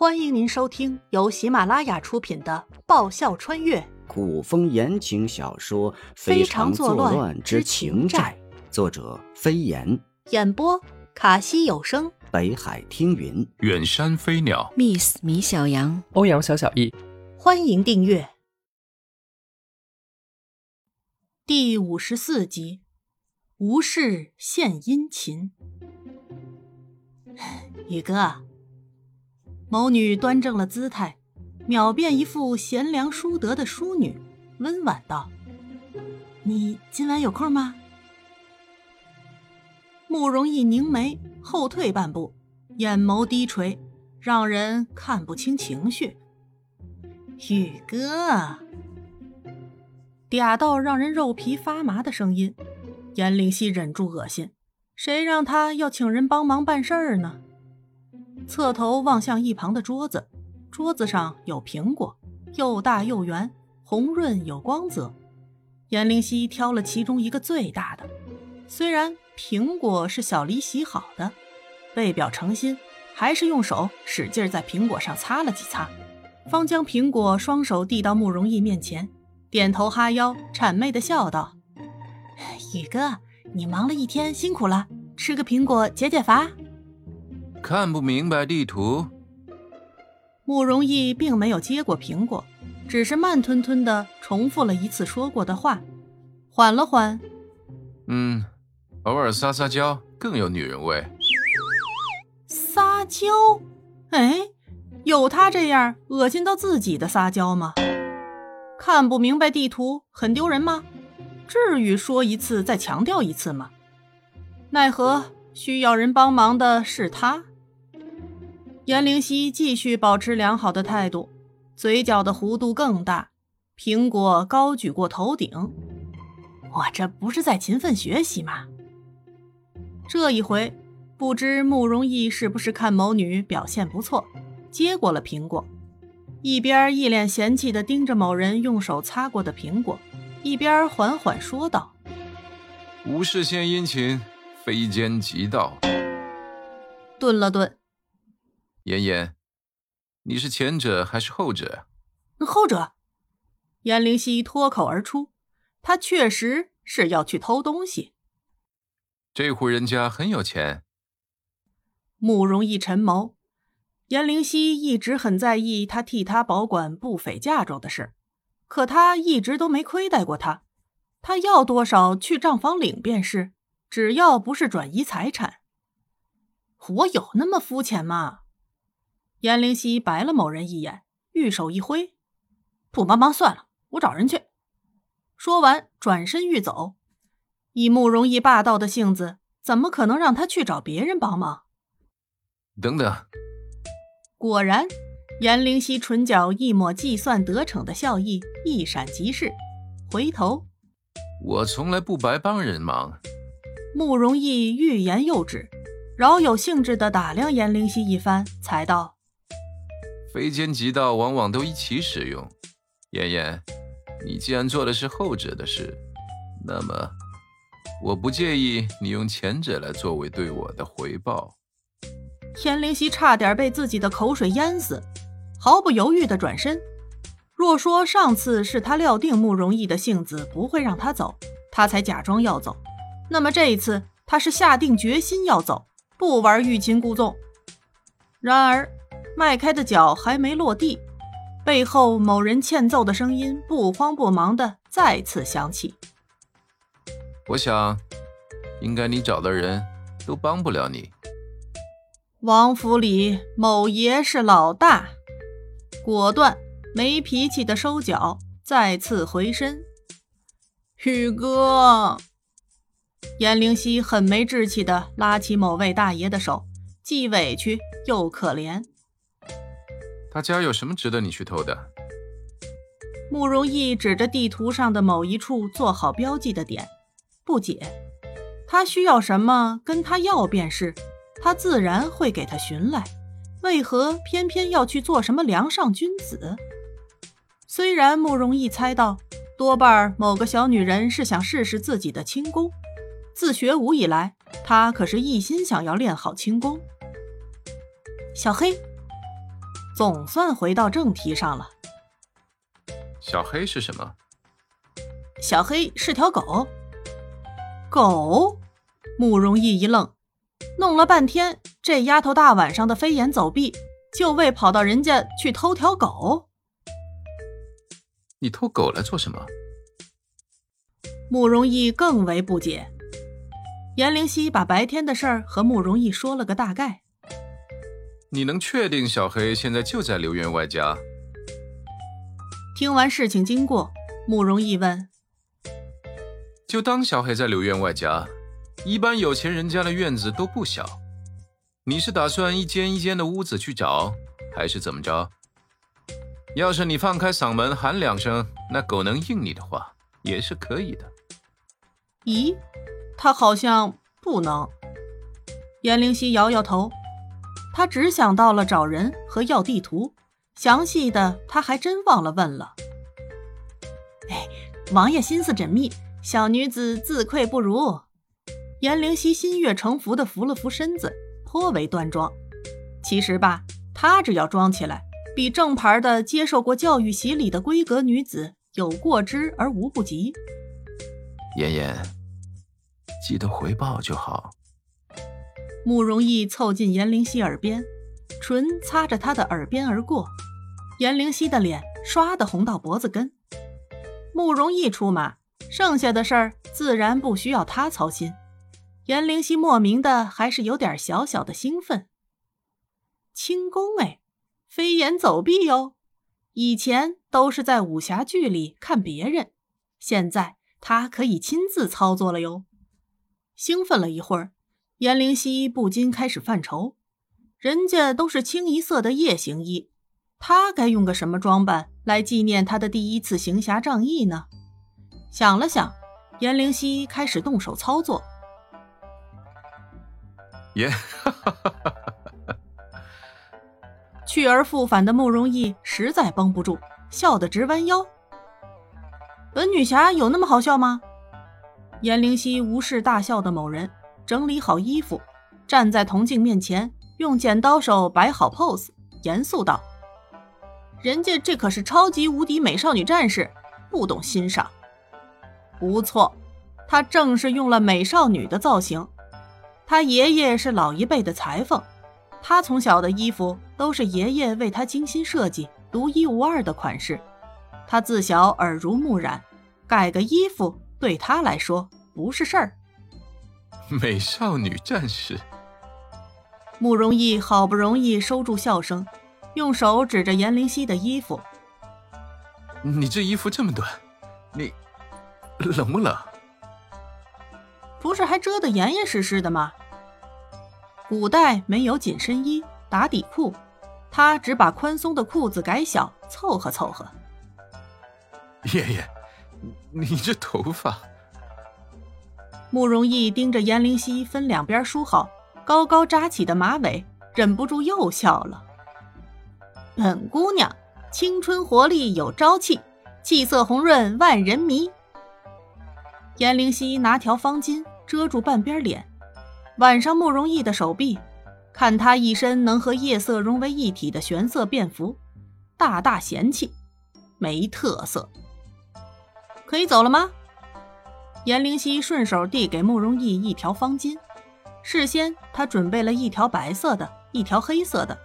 欢迎您收听由喜马拉雅出品的《爆笑穿越。古风言情小说《非常常作乱乱之之情债》，作者飞檐，》，演播卡西有声，北海听云。远山飞鸟，Miss 米小羊，欧阳小小易，欢迎订阅。第五十四集，无事献殷勤。宇哥，某女端正了姿态，秒变一副贤良淑德的淑女，温婉道：“你今晚有空吗？”慕容逸凝眉，后退半步，眼眸低垂，让人看不清情绪。宇哥，嗲到让人肉皮发麻的声音，颜灵犀忍住恶心，谁让他要请人帮忙办事儿呢？侧头望向一旁的桌子，桌子上有苹果，又大又圆，红润有光泽。颜灵犀挑了其中一个最大的，虽然苹果是小黎洗好的，为表诚心，还是用手使劲在苹果上擦了几擦，方将苹果双手递到慕容易面前，点头哈腰，谄媚的笑道：“宇哥，你忙了一天，辛苦了，吃个苹果解解乏。”看不明白地图，慕容易并没有接过苹果，只是慢吞吞的重复了一次说过的话，缓了缓，嗯，偶尔撒撒娇更有女人味。撒娇？哎，有他这样恶心到自己的撒娇吗？看不明白地图很丢人吗？至于说一次再强调一次吗？奈何需要人帮忙的是他。颜灵犀继续保持良好的态度，嘴角的弧度更大，苹果高举过头顶。我这不是在勤奋学习吗？这一回。不知慕容易是不是看某女表现不错，接过了苹果，一边一脸嫌弃地盯着某人用手擦过的苹果，一边缓缓说道：“无事献殷勤，非奸即盗。”顿了顿，妍妍，你是前者还是后者？后者。颜灵犀脱口而出，他确实是要去偷东西。这户人家很有钱。慕容易沉眸，颜灵犀一直很在意他替他保管不菲嫁妆的事，可他一直都没亏待过他，他要多少去账房领便是，只要不是转移财产。我有那么肤浅吗？颜灵犀白了某人一眼，玉手一挥：“不帮忙算了，我找人去。”说完转身欲走，以慕容易霸道的性子，怎么可能让他去找别人帮忙？等等，果然，颜灵犀唇角一抹计算得逞的笑意一闪即逝，回头，我从来不白帮人忙。慕容易欲言又止，饶有兴致地打量颜灵犀一番，才道：“非奸即盗往往都一起使用。妍妍，你既然做的是后者的事，那么我不介意你用前者来作为对我的回报。”田灵犀差点被自己的口水淹死，毫不犹豫地转身。若说上次是他料定慕容易的性子不会让他走，他才假装要走，那么这一次他是下定决心要走，不玩欲擒故纵。然而，迈开的脚还没落地，背后某人欠揍的声音不慌不忙的再次响起：“我想，应该你找的人都帮不了你。”王府里某爷是老大，果断没脾气的收脚，再次回身。宇哥，颜灵犀很没志气的拉起某位大爷的手，既委屈又可怜。他家有什么值得你去偷的？慕容易指着地图上的某一处做好标记的点，不解。他需要什么，跟他要便是。他自然会给他寻来，为何偏偏要去做什么梁上君子？虽然慕容易猜到，多半某个小女人是想试试自己的轻功。自学武以来，他可是一心想要练好轻功。小黑，总算回到正题上了。小黑是什么？小黑是条狗。狗？慕容易一愣，弄了半天，这丫头大晚上的飞檐走壁，就为跑到人家去偷条狗？你偷狗来做什么？慕容易更为不解。颜灵溪把白天的事儿和慕容易说了个大概。你能确定小黑现在就在刘员外家？听完事情经过，慕容易问：“就当小黑在刘员外家。一般有钱人家的院子都不小，你是打算一间一间的屋子去找，还是怎么着？要是你放开嗓门喊两声，那狗能应你的话，也是可以的。”咦，他好像不能。颜灵溪摇摇头，他只想到了找人和要地图。详细的他还真忘了问了。哎，王爷心思缜密，小女子自愧不如。颜灵溪心悦诚服的扶了扶身子，颇为端庄。其实吧，她只要装起来，比正牌的接受过教育洗礼的闺阁女子有过之而无不及。妍妍，记得回报就好。慕容易凑近颜灵溪耳边，唇擦着她的耳边而过。颜灵溪的脸唰的红到脖子根，慕容易出马，剩下的事儿自然不需要他操心。颜灵溪莫名的还是有点小小的兴奋。轻功哎，飞檐走壁哟，以前都是在武侠剧里看别人，现在他可以亲自操作了哟。兴奋了一会儿，颜灵溪不禁开始犯愁，人家都是清一色的夜行衣。他该用个什么装扮来纪念他的第一次行侠仗义呢？想了想，颜灵溪开始动手操作。耶，去而复返的慕容易实在绷不住，笑得直弯腰。本女侠有那么好笑吗？颜灵溪无视大笑的某人，整理好衣服，站在铜镜面前，用剪刀手摆好 pose，严肃道。人家这可是超级无敌美少女战士，不懂欣赏。不错，她正是用了美少女的造型。她爷爷是老一辈的裁缝，她从小的衣服都是爷爷为她精心设计、独一无二的款式。她自小耳濡目染，改个衣服对她来说不是事儿。美少女战士，慕容易好不容易收住笑声。用手指着颜灵犀的衣服：“你这衣服这么短，你冷不冷？不是还遮得严严实实的吗？古代没有紧身衣、打底裤，他只把宽松的裤子改小，凑合凑合。”爷爷，你这头发……慕容易盯着颜灵溪分两边梳好、高高扎起的马尾，忍不住又笑了。本姑娘青春活力有朝气，气色红润万人迷。颜灵溪拿条方巾遮住半边脸，挽上慕容易的手臂，看他一身能和夜色融为一体的玄色便服，大大嫌弃，没特色。可以走了吗？颜灵溪顺手递给慕容逸一条方巾，事先他准备了一条白色的，一条黑色的。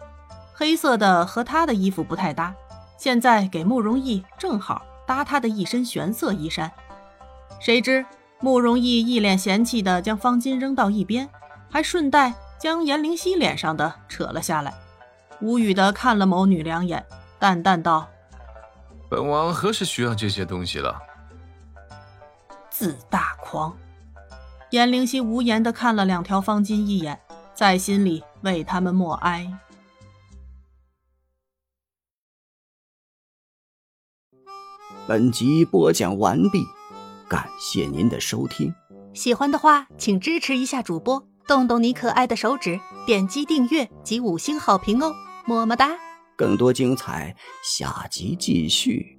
黑色的和他的衣服不太搭，现在给慕容逸正好搭他的一身玄色衣衫。谁知慕容逸一脸嫌弃的将方巾扔到一边，还顺带将颜灵溪脸上的扯了下来，无语的看了某女两眼，淡淡道：“本王何时需要这些东西了？”自大狂。颜灵溪无言的看了两条方巾一眼，在心里为他们默哀。本集播讲完毕，感谢您的收听。喜欢的话，请支持一下主播，动动你可爱的手指，点击订阅及五星好评哦，么么哒！更多精彩，下集继续。